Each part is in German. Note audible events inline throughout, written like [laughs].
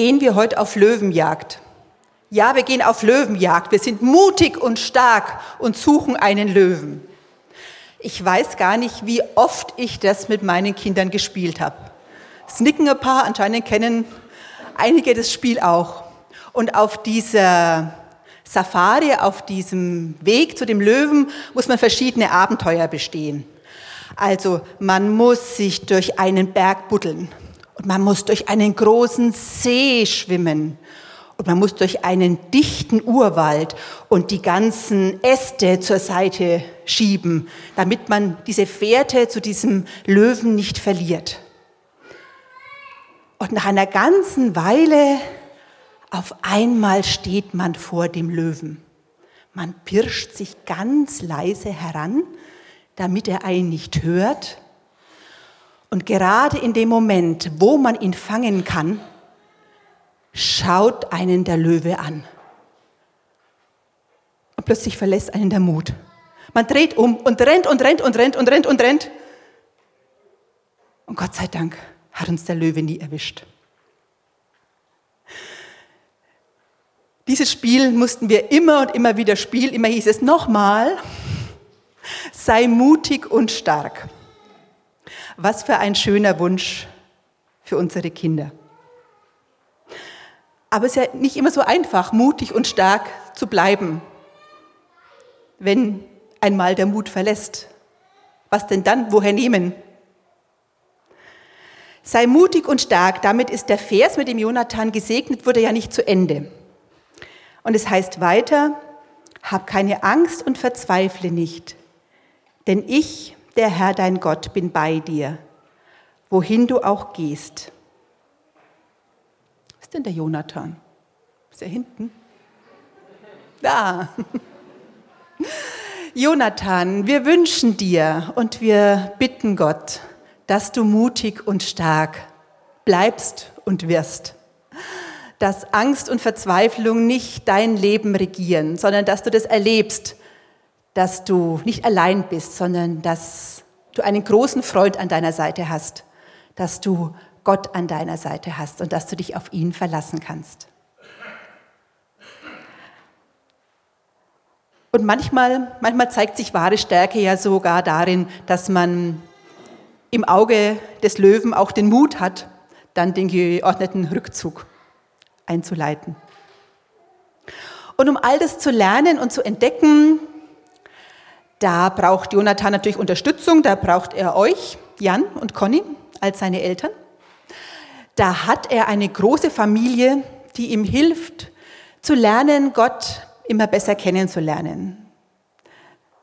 gehen wir heute auf Löwenjagd. Ja, wir gehen auf Löwenjagd. Wir sind mutig und stark und suchen einen Löwen. Ich weiß gar nicht, wie oft ich das mit meinen Kindern gespielt habe. Es nicken ein paar, anscheinend kennen einige das Spiel auch. Und auf dieser Safari, auf diesem Weg zu dem Löwen, muss man verschiedene Abenteuer bestehen. Also man muss sich durch einen Berg buddeln und man muss durch einen großen See schwimmen und man muss durch einen dichten Urwald und die ganzen Äste zur Seite schieben, damit man diese Fährte zu diesem Löwen nicht verliert. Und nach einer ganzen Weile auf einmal steht man vor dem Löwen. Man pirscht sich ganz leise heran, damit er einen nicht hört. Und gerade in dem Moment, wo man ihn fangen kann, schaut einen der Löwe an. Und plötzlich verlässt einen der Mut. Man dreht um und rennt und rennt und rennt und rennt und rennt. Und Gott sei Dank hat uns der Löwe nie erwischt. Dieses Spiel mussten wir immer und immer wieder spielen. Immer hieß es nochmal, sei mutig und stark. Was für ein schöner Wunsch für unsere Kinder. Aber es ist ja nicht immer so einfach, mutig und stark zu bleiben, wenn einmal der Mut verlässt. Was denn dann? Woher nehmen? Sei mutig und stark. Damit ist der Vers, mit dem Jonathan gesegnet wurde, ja nicht zu Ende. Und es heißt weiter, hab keine Angst und verzweifle nicht, denn ich, der Herr dein Gott, bin bei dir, wohin du auch gehst ist denn der Jonathan? Ist er hinten? Da. [laughs] Jonathan, wir wünschen dir und wir bitten Gott, dass du mutig und stark bleibst und wirst. Dass Angst und Verzweiflung nicht dein Leben regieren, sondern dass du das erlebst, dass du nicht allein bist, sondern dass du einen großen Freund an deiner Seite hast, dass du Gott an deiner Seite hast und dass du dich auf ihn verlassen kannst. Und manchmal, manchmal zeigt sich wahre Stärke ja sogar darin, dass man im Auge des Löwen auch den Mut hat, dann den geordneten Rückzug einzuleiten. Und um all das zu lernen und zu entdecken, da braucht Jonathan natürlich Unterstützung, da braucht er euch, Jan und Conny, als seine Eltern da hat er eine große Familie, die ihm hilft, zu lernen, Gott immer besser kennenzulernen.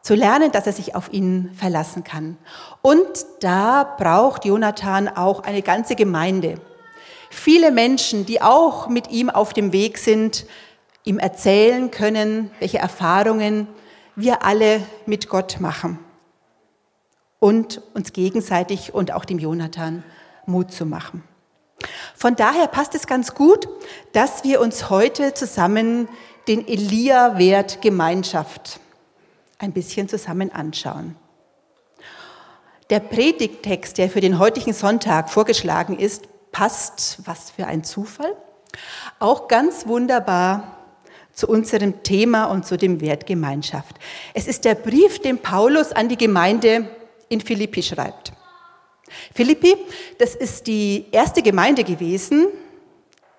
Zu lernen, dass er sich auf ihn verlassen kann. Und da braucht Jonathan auch eine ganze Gemeinde. Viele Menschen, die auch mit ihm auf dem Weg sind, ihm erzählen können, welche Erfahrungen wir alle mit Gott machen. Und uns gegenseitig und auch dem Jonathan Mut zu machen. Von daher passt es ganz gut, dass wir uns heute zusammen den Elia-Wert Gemeinschaft ein bisschen zusammen anschauen. Der Predigttext, der für den heutigen Sonntag vorgeschlagen ist, passt, was für ein Zufall, auch ganz wunderbar zu unserem Thema und zu dem Wert Gemeinschaft. Es ist der Brief, den Paulus an die Gemeinde in Philippi schreibt. Philippi, das ist die erste Gemeinde gewesen,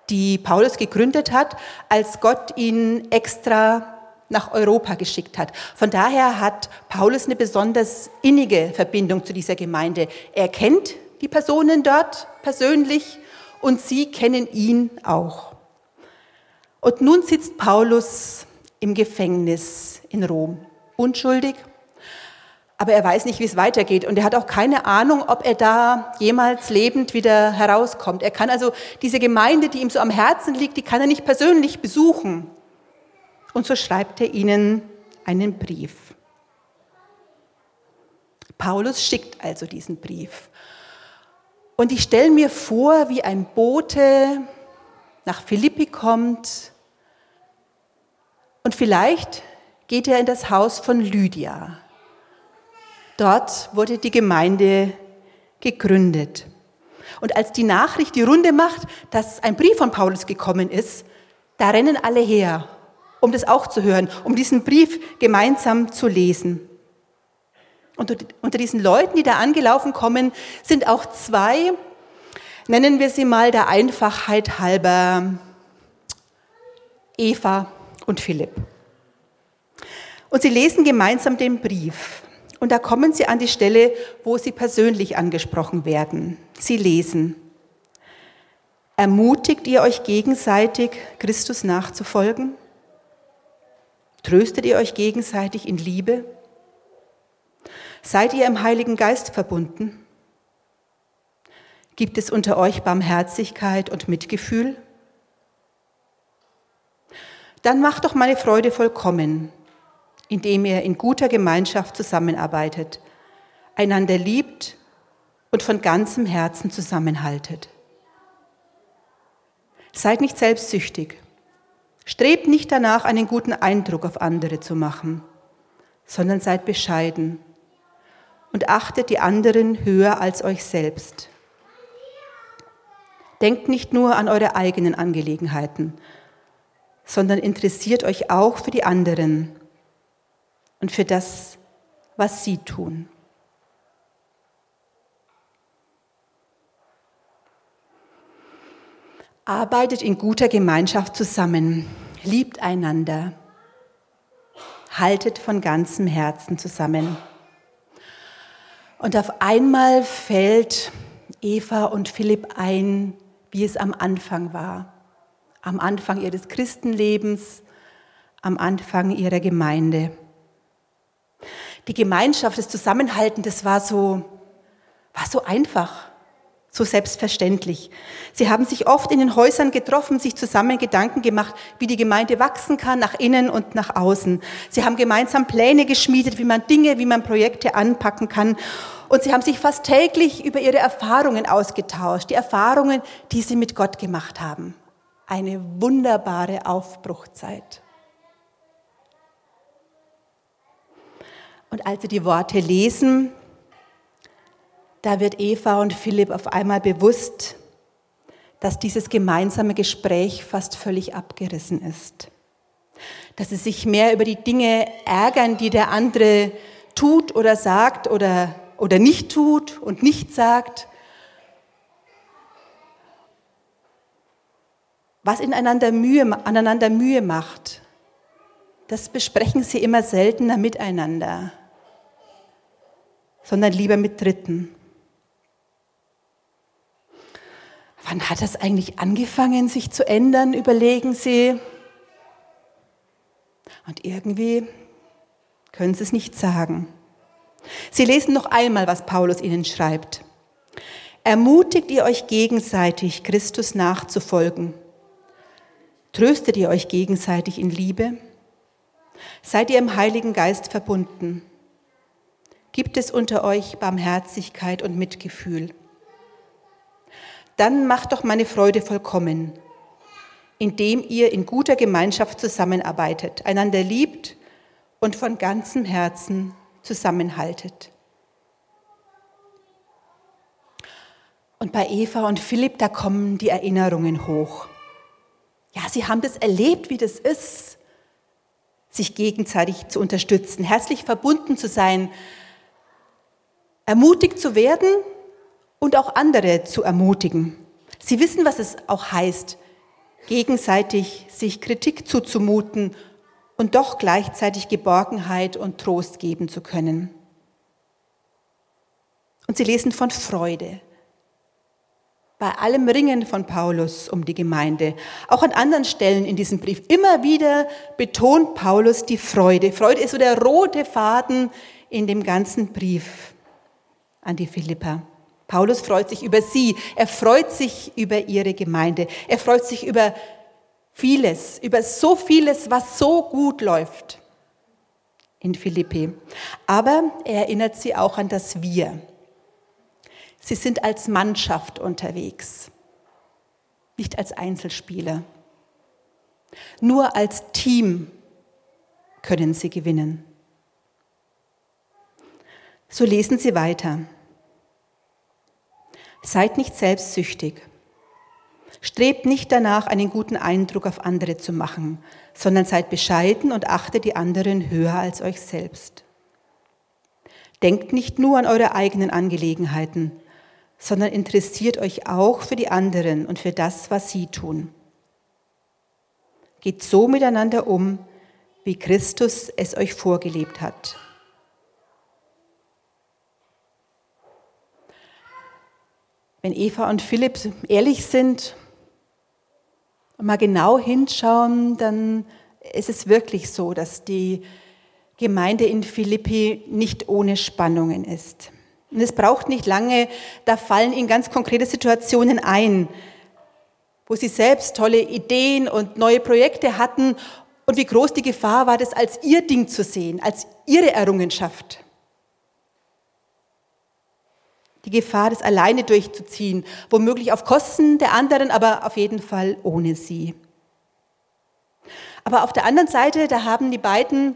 die Paulus gegründet hat, als Gott ihn extra nach Europa geschickt hat. Von daher hat Paulus eine besonders innige Verbindung zu dieser Gemeinde. Er kennt die Personen dort persönlich und sie kennen ihn auch. Und nun sitzt Paulus im Gefängnis in Rom, unschuldig, aber er weiß nicht, wie es weitergeht und er hat auch keine Ahnung, ob er da jemals lebend wieder herauskommt. Er kann also diese Gemeinde, die ihm so am Herzen liegt, die kann er nicht persönlich besuchen. Und so schreibt er ihnen einen Brief. Paulus schickt also diesen Brief. Und ich stelle mir vor, wie ein Bote nach Philippi kommt und vielleicht geht er in das Haus von Lydia. Dort wurde die Gemeinde gegründet. Und als die Nachricht die Runde macht, dass ein Brief von Paulus gekommen ist, da rennen alle her, um das auch zu hören, um diesen Brief gemeinsam zu lesen. Und unter diesen Leuten, die da angelaufen kommen, sind auch zwei, nennen wir sie mal der Einfachheit halber, Eva und Philipp. Und sie lesen gemeinsam den Brief. Und da kommen sie an die Stelle, wo sie persönlich angesprochen werden. Sie lesen, ermutigt ihr euch gegenseitig, Christus nachzufolgen? Tröstet ihr euch gegenseitig in Liebe? Seid ihr im Heiligen Geist verbunden? Gibt es unter euch Barmherzigkeit und Mitgefühl? Dann macht doch meine Freude vollkommen, indem ihr in guter Gemeinschaft zusammenarbeitet, einander liebt und von ganzem Herzen zusammenhaltet. Seid nicht selbstsüchtig. Strebt nicht danach, einen guten Eindruck auf andere zu machen, sondern seid bescheiden und achtet die anderen höher als euch selbst. Denkt nicht nur an eure eigenen Angelegenheiten, sondern interessiert euch auch für die anderen und für das, was sie tun. Arbeitet in guter Gemeinschaft zusammen, liebt einander, haltet von ganzem Herzen zusammen. Und auf einmal fällt Eva und Philipp ein, wie es am Anfang war, am Anfang ihres Christenlebens, am Anfang ihrer Gemeinde. Die Gemeinschaft, das Zusammenhalten, das war so, war so einfach, so selbstverständlich. Sie haben sich oft in den Häusern getroffen, sich zusammen Gedanken gemacht, wie die Gemeinde wachsen kann, nach innen und nach außen. Sie haben gemeinsam Pläne geschmiedet, wie man Dinge, wie man Projekte anpacken kann. Und sie haben sich fast täglich über ihre Erfahrungen ausgetauscht, die Erfahrungen, die sie mit Gott gemacht haben. Eine wunderbare Aufbruchzeit. Und als sie die Worte lesen, da wird Eva und Philipp auf einmal bewusst, dass dieses gemeinsame Gespräch fast völlig abgerissen ist. Dass sie sich mehr über die Dinge ärgern, die der andere tut oder sagt oder, oder nicht tut und nicht sagt. Was ineinander Mühe, aneinander Mühe macht, das besprechen sie immer seltener miteinander sondern lieber mit Dritten. Wann hat das eigentlich angefangen, sich zu ändern, überlegen Sie. Und irgendwie können Sie es nicht sagen. Sie lesen noch einmal, was Paulus Ihnen schreibt. Ermutigt ihr euch gegenseitig, Christus nachzufolgen? Tröstet ihr euch gegenseitig in Liebe? Seid ihr im Heiligen Geist verbunden? Gibt es unter euch Barmherzigkeit und Mitgefühl? Dann macht doch meine Freude vollkommen, indem ihr in guter Gemeinschaft zusammenarbeitet, einander liebt und von ganzem Herzen zusammenhaltet. Und bei Eva und Philipp, da kommen die Erinnerungen hoch. Ja, sie haben das erlebt, wie das ist, sich gegenseitig zu unterstützen, herzlich verbunden zu sein, ermutigt zu werden und auch andere zu ermutigen. Sie wissen, was es auch heißt, gegenseitig sich Kritik zuzumuten und doch gleichzeitig Geborgenheit und Trost geben zu können. Und sie lesen von Freude. Bei allem Ringen von Paulus um die Gemeinde, auch an anderen Stellen in diesem Brief, immer wieder betont Paulus die Freude. Freude ist so der rote Faden in dem ganzen Brief an die Philippa. Paulus freut sich über sie, er freut sich über ihre Gemeinde, er freut sich über vieles, über so vieles, was so gut läuft in Philippi. Aber er erinnert sie auch an das Wir. Sie sind als Mannschaft unterwegs, nicht als Einzelspieler. Nur als Team können sie gewinnen. So lesen Sie weiter. Seid nicht selbstsüchtig. Strebt nicht danach, einen guten Eindruck auf andere zu machen, sondern seid bescheiden und achtet die anderen höher als euch selbst. Denkt nicht nur an eure eigenen Angelegenheiten, sondern interessiert euch auch für die anderen und für das, was sie tun. Geht so miteinander um, wie Christus es euch vorgelebt hat. Wenn Eva und Philipp ehrlich sind und mal genau hinschauen, dann ist es wirklich so, dass die Gemeinde in Philippi nicht ohne Spannungen ist. Und es braucht nicht lange, da fallen ihnen ganz konkrete Situationen ein, wo sie selbst tolle Ideen und neue Projekte hatten und wie groß die Gefahr war, das als ihr Ding zu sehen, als ihre Errungenschaft. Die Gefahr, das alleine durchzuziehen, womöglich auf Kosten der anderen, aber auf jeden Fall ohne sie. Aber auf der anderen Seite, da haben die beiden,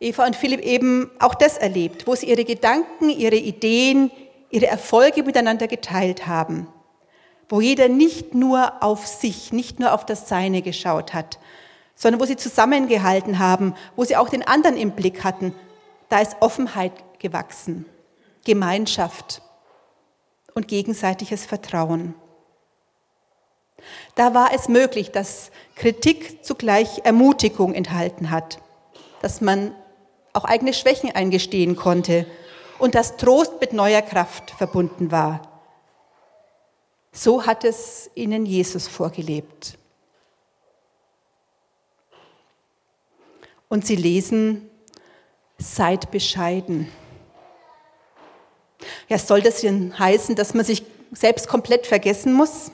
Eva und Philipp, eben auch das erlebt, wo sie ihre Gedanken, ihre Ideen, ihre Erfolge miteinander geteilt haben. Wo jeder nicht nur auf sich, nicht nur auf das Seine geschaut hat, sondern wo sie zusammengehalten haben, wo sie auch den anderen im Blick hatten. Da ist Offenheit gewachsen, Gemeinschaft und gegenseitiges Vertrauen. Da war es möglich, dass Kritik zugleich Ermutigung enthalten hat, dass man auch eigene Schwächen eingestehen konnte und dass Trost mit neuer Kraft verbunden war. So hat es ihnen Jesus vorgelebt. Und sie lesen, seid bescheiden. Ja, soll das denn heißen, dass man sich selbst komplett vergessen muss?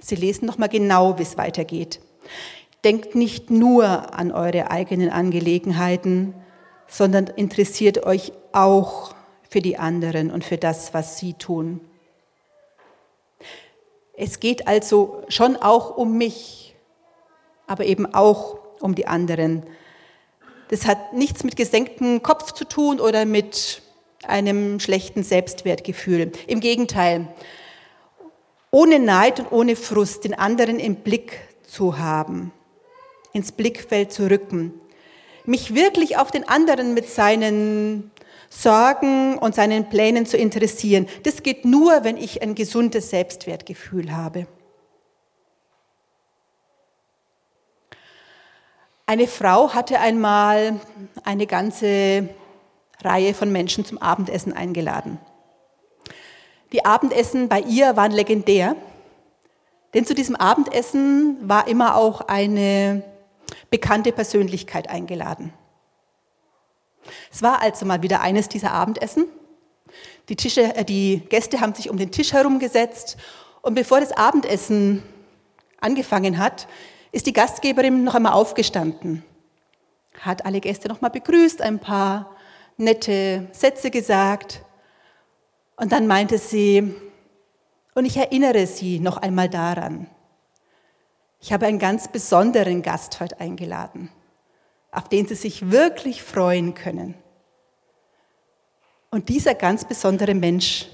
Sie lesen noch mal genau, wie es weitergeht. Denkt nicht nur an eure eigenen Angelegenheiten, sondern interessiert euch auch für die anderen und für das, was sie tun. Es geht also schon auch um mich, aber eben auch um die anderen. Das hat nichts mit gesenktem Kopf zu tun oder mit einem schlechten Selbstwertgefühl. Im Gegenteil, ohne Neid und ohne Frust den anderen im Blick zu haben, ins Blickfeld zu rücken, mich wirklich auf den anderen mit seinen Sorgen und seinen Plänen zu interessieren. Das geht nur, wenn ich ein gesundes Selbstwertgefühl habe. Eine Frau hatte einmal eine ganze Reihe von Menschen zum Abendessen eingeladen. Die Abendessen bei ihr waren legendär, denn zu diesem Abendessen war immer auch eine bekannte Persönlichkeit eingeladen. Es war also mal wieder eines dieser Abendessen. Die, Tische, äh, die Gäste haben sich um den Tisch herumgesetzt und bevor das Abendessen angefangen hat, ist die Gastgeberin noch einmal aufgestanden, hat alle Gäste noch mal begrüßt, ein paar nette Sätze gesagt und dann meinte sie, und ich erinnere Sie noch einmal daran, ich habe einen ganz besonderen Gast heute eingeladen, auf den Sie sich wirklich freuen können. Und dieser ganz besondere Mensch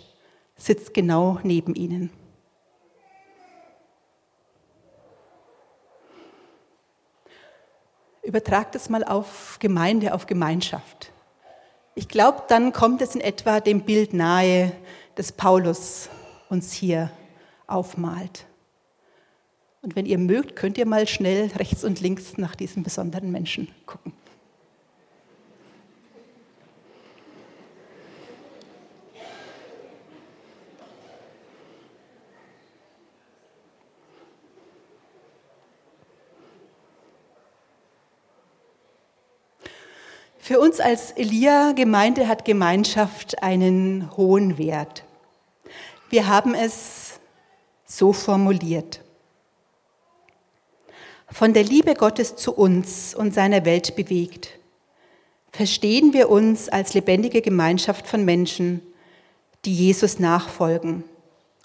sitzt genau neben Ihnen. Übertrag das mal auf Gemeinde, auf Gemeinschaft. Ich glaube, dann kommt es in etwa dem Bild nahe, das Paulus uns hier aufmalt. Und wenn ihr mögt, könnt ihr mal schnell rechts und links nach diesem besonderen Menschen gucken. Für uns als Elia-Gemeinde hat Gemeinschaft einen hohen Wert. Wir haben es so formuliert. Von der Liebe Gottes zu uns und seiner Welt bewegt, verstehen wir uns als lebendige Gemeinschaft von Menschen, die Jesus nachfolgen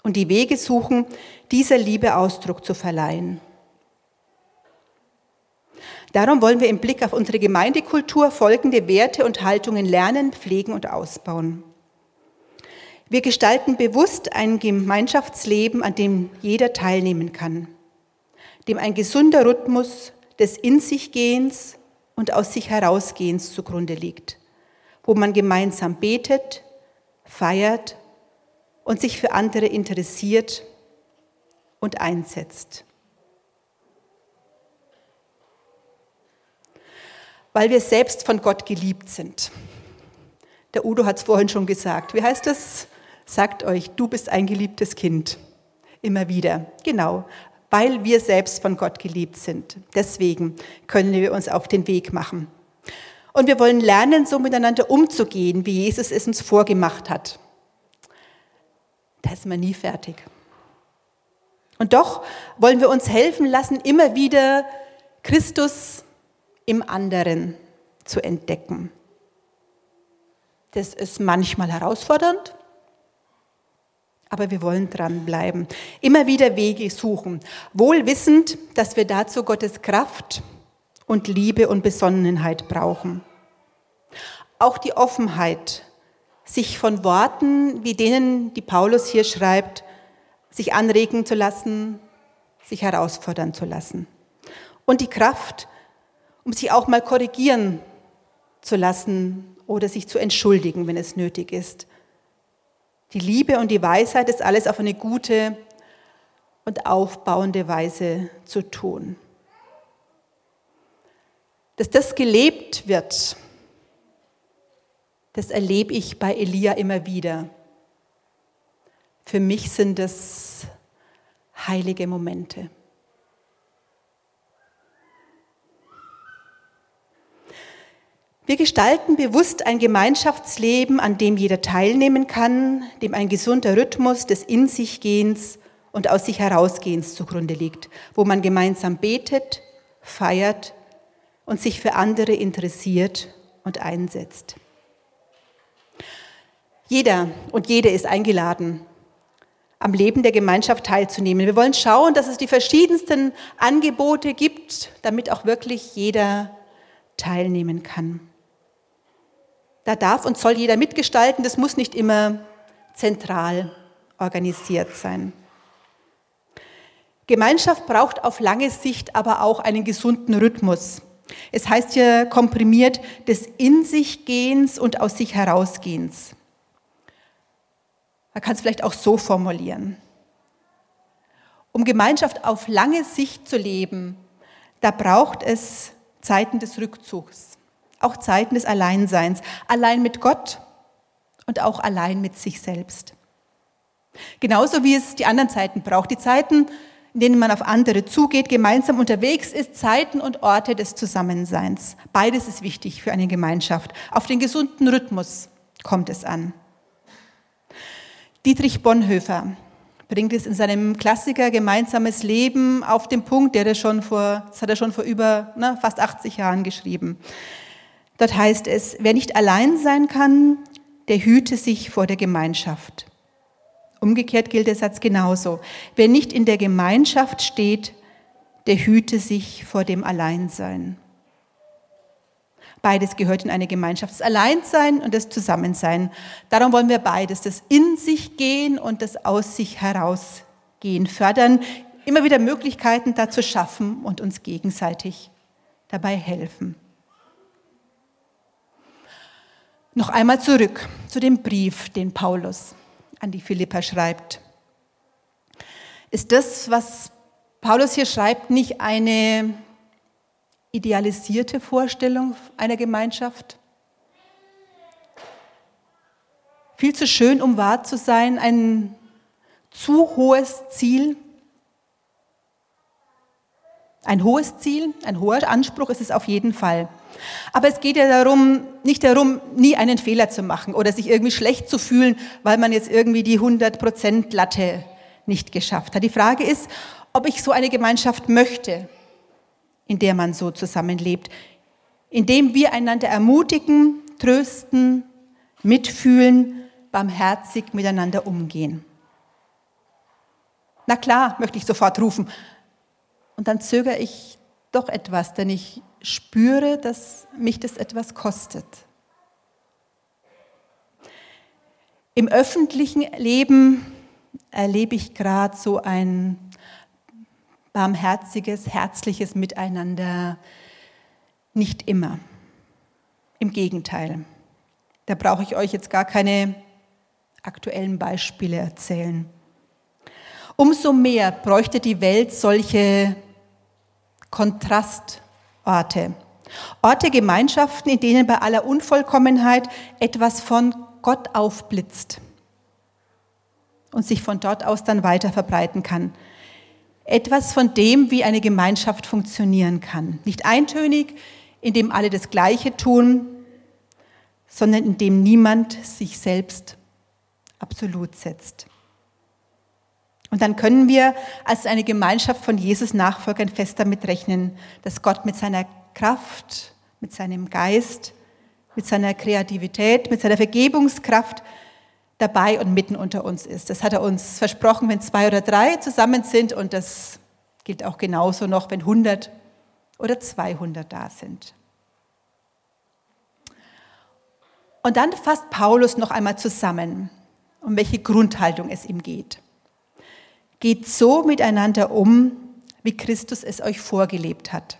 und die Wege suchen, dieser Liebe Ausdruck zu verleihen. Darum wollen wir im Blick auf unsere Gemeindekultur folgende Werte und Haltungen lernen, pflegen und ausbauen. Wir gestalten bewusst ein Gemeinschaftsleben, an dem jeder teilnehmen kann, dem ein gesunder Rhythmus des In sich Gehens und aus sich herausgehens zugrunde liegt, wo man gemeinsam betet, feiert und sich für andere interessiert und einsetzt. Weil wir selbst von Gott geliebt sind. Der Udo hat es vorhin schon gesagt. Wie heißt das? Sagt euch, du bist ein geliebtes Kind. Immer wieder. Genau. Weil wir selbst von Gott geliebt sind. Deswegen können wir uns auf den Weg machen. Und wir wollen lernen, so miteinander umzugehen, wie Jesus es uns vorgemacht hat. Da ist man nie fertig. Und doch wollen wir uns helfen lassen, immer wieder Christus im anderen zu entdecken. Das ist manchmal herausfordernd, aber wir wollen dranbleiben. Immer wieder Wege suchen, wohl wissend, dass wir dazu Gottes Kraft und Liebe und Besonnenheit brauchen. Auch die Offenheit, sich von Worten wie denen, die Paulus hier schreibt, sich anregen zu lassen, sich herausfordern zu lassen. Und die Kraft, um sich auch mal korrigieren zu lassen oder sich zu entschuldigen, wenn es nötig ist. Die Liebe und die Weisheit ist alles auf eine gute und aufbauende Weise zu tun. Dass das gelebt wird, das erlebe ich bei Elia immer wieder. Für mich sind es heilige Momente. Wir gestalten bewusst ein Gemeinschaftsleben, an dem jeder teilnehmen kann, dem ein gesunder Rhythmus des In sich Gehens und aus sich herausgehens zugrunde liegt, wo man gemeinsam betet, feiert und sich für andere interessiert und einsetzt. Jeder und jede ist eingeladen, am Leben der Gemeinschaft teilzunehmen. Wir wollen schauen, dass es die verschiedensten Angebote gibt, damit auch wirklich jeder teilnehmen kann. Da darf und soll jeder mitgestalten, das muss nicht immer zentral organisiert sein. Gemeinschaft braucht auf lange Sicht aber auch einen gesunden Rhythmus. Es heißt ja komprimiert des In sich Gehens und aus sich herausgehens. Man kann es vielleicht auch so formulieren. Um Gemeinschaft auf lange Sicht zu leben, da braucht es Zeiten des Rückzugs auch Zeiten des Alleinseins, allein mit Gott und auch allein mit sich selbst. Genauso wie es die anderen Zeiten braucht, die Zeiten, in denen man auf andere zugeht, gemeinsam unterwegs ist, Zeiten und Orte des Zusammenseins. Beides ist wichtig für eine Gemeinschaft. Auf den gesunden Rhythmus kommt es an. Dietrich Bonhoeffer bringt es in seinem Klassiker Gemeinsames Leben auf den Punkt, der er schon vor, das hat er schon vor über na, fast 80 Jahren geschrieben. Dort heißt es, wer nicht allein sein kann, der hüte sich vor der Gemeinschaft. Umgekehrt gilt der Satz genauso. Wer nicht in der Gemeinschaft steht, der hüte sich vor dem Alleinsein. Beides gehört in eine Gemeinschaft, das Alleinsein und das Zusammensein. Darum wollen wir beides, das in sich gehen und das aus sich herausgehen fördern, immer wieder Möglichkeiten dazu schaffen und uns gegenseitig dabei helfen. Noch einmal zurück zu dem Brief, den Paulus an die Philipper schreibt. Ist das, was Paulus hier schreibt, nicht eine idealisierte Vorstellung einer Gemeinschaft? Viel zu schön, um wahr zu sein, ein zu hohes Ziel? Ein hohes Ziel, ein hoher Anspruch ist es auf jeden Fall. Aber es geht ja darum, nicht darum, nie einen Fehler zu machen oder sich irgendwie schlecht zu fühlen, weil man jetzt irgendwie die 100% Latte nicht geschafft hat. Die Frage ist, ob ich so eine Gemeinschaft möchte, in der man so zusammenlebt, in dem wir einander ermutigen, trösten, mitfühlen, barmherzig miteinander umgehen. Na klar, möchte ich sofort rufen. Und dann zögere ich doch etwas, denn ich spüre, dass mich das etwas kostet. Im öffentlichen Leben erlebe ich gerade so ein barmherziges, herzliches Miteinander. Nicht immer. Im Gegenteil. Da brauche ich euch jetzt gar keine aktuellen Beispiele erzählen. Umso mehr bräuchte die Welt solche Kontrastorte. Orte, Gemeinschaften, in denen bei aller Unvollkommenheit etwas von Gott aufblitzt und sich von dort aus dann weiter verbreiten kann. Etwas von dem, wie eine Gemeinschaft funktionieren kann. Nicht eintönig, in dem alle das Gleiche tun, sondern in dem niemand sich selbst absolut setzt. Und dann können wir als eine Gemeinschaft von Jesus Nachfolgern fest damit rechnen, dass Gott mit seiner Kraft, mit seinem Geist, mit seiner Kreativität, mit seiner Vergebungskraft dabei und mitten unter uns ist. Das hat er uns versprochen, wenn zwei oder drei zusammen sind und das gilt auch genauso noch, wenn 100 oder 200 da sind. Und dann fasst Paulus noch einmal zusammen, um welche Grundhaltung es ihm geht. Geht so miteinander um, wie Christus es euch vorgelebt hat.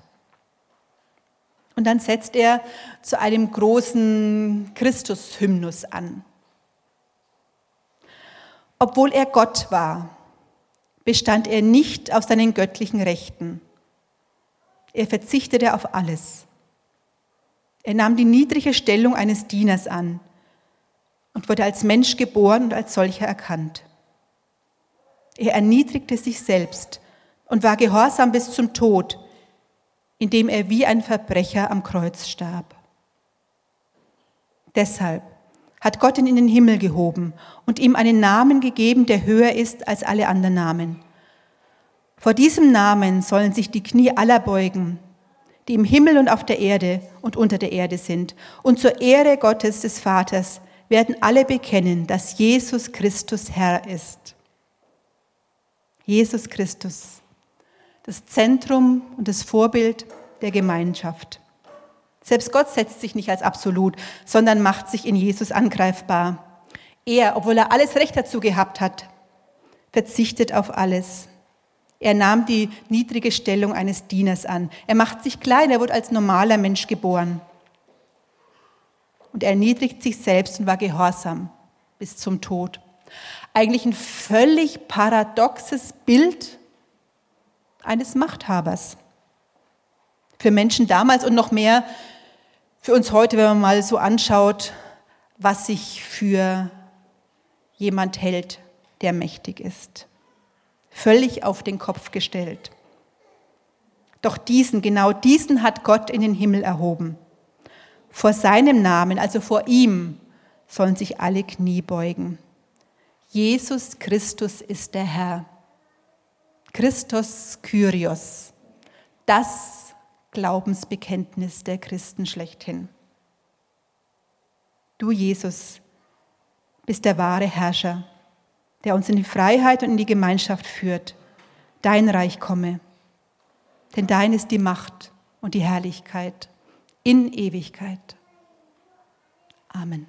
Und dann setzt er zu einem großen Christus-Hymnus an. Obwohl er Gott war, bestand er nicht auf seinen göttlichen Rechten. Er verzichtete auf alles. Er nahm die niedrige Stellung eines Dieners an und wurde als Mensch geboren und als solcher erkannt. Er erniedrigte sich selbst und war gehorsam bis zum Tod, indem er wie ein Verbrecher am Kreuz starb. Deshalb hat Gott ihn in den Himmel gehoben und ihm einen Namen gegeben, der höher ist als alle anderen Namen. Vor diesem Namen sollen sich die Knie aller beugen, die im Himmel und auf der Erde und unter der Erde sind. Und zur Ehre Gottes des Vaters werden alle bekennen, dass Jesus Christus Herr ist. Jesus Christus, das Zentrum und das Vorbild der Gemeinschaft. Selbst Gott setzt sich nicht als absolut, sondern macht sich in Jesus angreifbar. Er, obwohl er alles Recht dazu gehabt hat, verzichtet auf alles. Er nahm die niedrige Stellung eines Dieners an. Er macht sich klein, er wurde als normaler Mensch geboren. Und er erniedrigt sich selbst und war gehorsam bis zum Tod. Eigentlich ein völlig paradoxes Bild eines Machthabers. Für Menschen damals und noch mehr für uns heute, wenn man mal so anschaut, was sich für jemand hält, der mächtig ist. Völlig auf den Kopf gestellt. Doch diesen, genau diesen hat Gott in den Himmel erhoben. Vor seinem Namen, also vor ihm, sollen sich alle Knie beugen. Jesus Christus ist der Herr. Christus Kyrios. Das Glaubensbekenntnis der Christen schlechthin. Du, Jesus, bist der wahre Herrscher, der uns in die Freiheit und in die Gemeinschaft führt. Dein Reich komme, denn dein ist die Macht und die Herrlichkeit in Ewigkeit. Amen.